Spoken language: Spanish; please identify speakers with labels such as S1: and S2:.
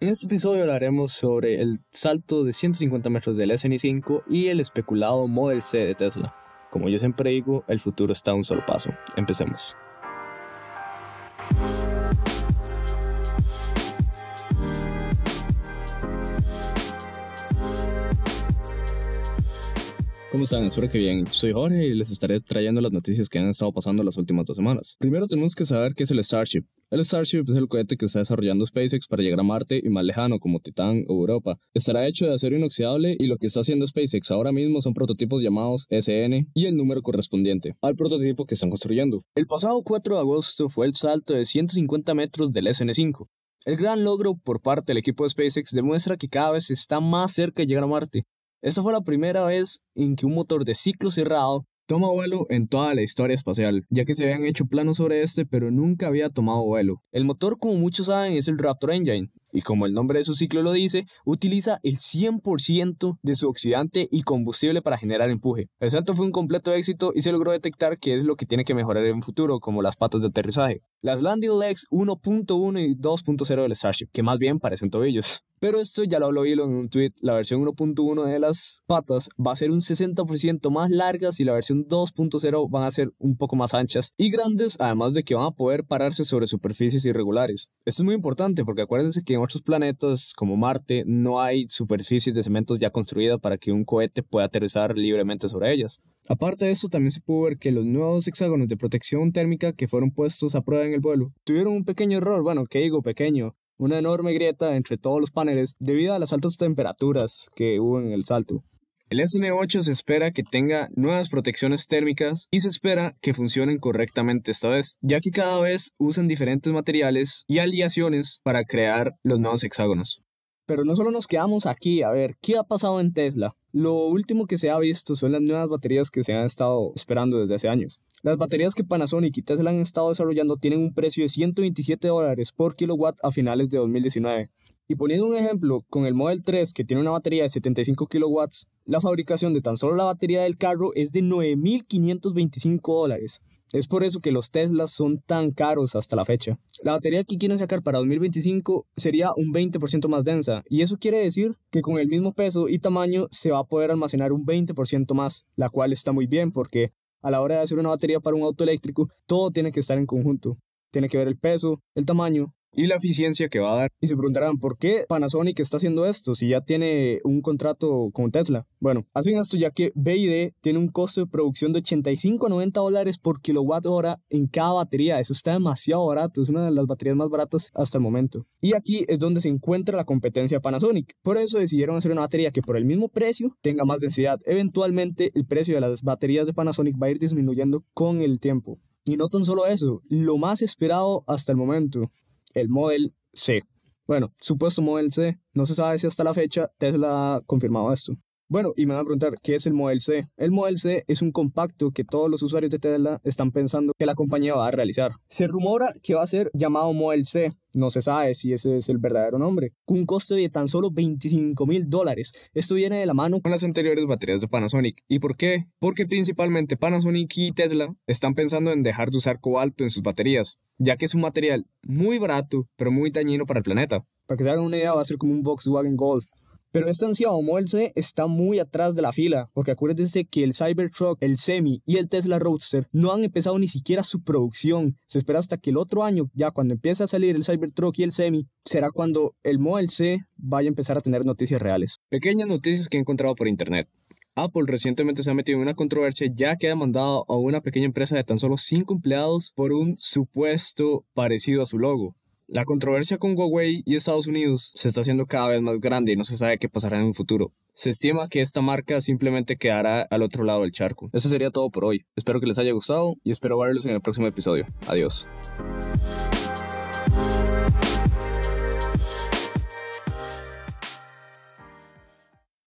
S1: En este episodio hablaremos sobre el salto de 150 metros del SN5 y el especulado Model C de Tesla. Como yo siempre digo, el futuro está a un solo paso. Empecemos. ¿Cómo están? Espero que bien. Soy Jorge y les estaré trayendo las noticias que han estado pasando las últimas dos semanas. Primero tenemos que saber qué es el Starship. El Starship es el cohete que está desarrollando SpaceX para llegar a Marte y más lejano como Titán o Europa. Estará hecho de acero inoxidable y lo que está haciendo SpaceX ahora mismo son prototipos llamados SN y el número correspondiente al prototipo que están construyendo. El pasado 4 de agosto fue el salto de 150 metros del SN5. El gran logro por parte del equipo de SpaceX demuestra que cada vez está más cerca de llegar a Marte esta fue la primera vez en que un motor de ciclo cerrado toma vuelo en toda la historia espacial, ya que se habían hecho planos sobre este, pero nunca había tomado vuelo. El motor, como muchos saben, es el Raptor Engine, y como el nombre de su ciclo lo dice, utiliza el 100% de su oxidante y combustible para generar empuje. El salto fue un completo éxito y se logró detectar qué es lo que tiene que mejorar en el futuro, como las patas de aterrizaje. Las landing legs 1.1 y 2.0 del Starship, que más bien parecen tobillos. Pero esto ya lo habló Elon en un tweet. La versión 1.1 de las patas va a ser un 60% más largas y la versión 2.0 van a ser un poco más anchas y grandes, además de que van a poder pararse sobre superficies irregulares. Esto es muy importante porque acuérdense que en otros planetas como Marte no hay superficies de cementos ya construidas para que un cohete pueda aterrizar libremente sobre ellas. Aparte de eso, también se pudo ver que los nuevos hexágonos de protección térmica que fueron puestos a prueba en el vuelo tuvieron un pequeño error, bueno, ¿qué digo pequeño? una enorme grieta entre todos los paneles debido a las altas temperaturas que hubo en el salto. El SN8 se espera que tenga nuevas protecciones térmicas y se espera que funcionen correctamente esta vez, ya que cada vez usan diferentes materiales y aleaciones para crear los nuevos hexágonos. Pero no solo nos quedamos aquí a ver qué ha pasado en Tesla. Lo último que se ha visto son las nuevas baterías que se han estado esperando desde hace años. Las baterías que Panasonic y Tesla han estado desarrollando tienen un precio de 127 dólares por kilowatt a finales de 2019. Y poniendo un ejemplo, con el Model 3 que tiene una batería de 75 kilowatts, la fabricación de tan solo la batería del carro es de 9.525 dólares. Es por eso que los Teslas son tan caros hasta la fecha. La batería que quieren sacar para 2025 sería un 20% más densa, y eso quiere decir que con el mismo peso y tamaño se va a poder almacenar un 20% más, la cual está muy bien porque a la hora de hacer una batería para un auto eléctrico, todo tiene que estar en conjunto. Tiene que ver el peso, el tamaño, y la eficiencia que va a dar. Y se preguntarán, ¿por qué Panasonic está haciendo esto si ya tiene un contrato con Tesla? Bueno, hacen esto ya que BID tiene un costo de producción de 85 a 90 dólares por kilowatt hora en cada batería. Eso está demasiado barato, es una de las baterías más baratas hasta el momento. Y aquí es donde se encuentra la competencia Panasonic. Por eso decidieron hacer una batería que por el mismo precio tenga más densidad. Eventualmente el precio de las baterías de Panasonic va a ir disminuyendo con el tiempo. Y no tan solo eso, lo más esperado hasta el momento, el Model C. Bueno, supuesto Model C, no se sabe si hasta la fecha Tesla ha confirmado esto. Bueno, y me van a preguntar, ¿qué es el Model C? El Model C es un compacto que todos los usuarios de Tesla están pensando que la compañía va a realizar. Se rumora que va a ser llamado Model C, no se sabe si ese es el verdadero nombre, con un costo de tan solo 25 mil dólares. Esto viene de la mano con las anteriores baterías de Panasonic. ¿Y por qué? Porque principalmente Panasonic y Tesla están pensando en dejar de usar cobalto en sus baterías, ya que es un material muy barato, pero muy dañino para el planeta. Para que se hagan una idea, va a ser como un Volkswagen Golf. Pero este ansiado Model C está muy atrás de la fila, porque acuérdense que el Cybertruck, el Semi y el Tesla Roadster no han empezado ni siquiera su producción. Se espera hasta que el otro año, ya cuando empiece a salir el Cybertruck y el Semi, será cuando el Model C vaya a empezar a tener noticias reales. Pequeñas noticias que he encontrado por internet. Apple recientemente se ha metido en una controversia ya que ha demandado a una pequeña empresa de tan solo 5 empleados por un supuesto parecido a su logo. La controversia con Huawei y Estados Unidos se está haciendo cada vez más grande y no se sabe qué pasará en un futuro. Se estima que esta marca simplemente quedará al otro lado del charco. Eso sería todo por hoy. Espero que les haya gustado y espero verlos en el próximo episodio. Adiós.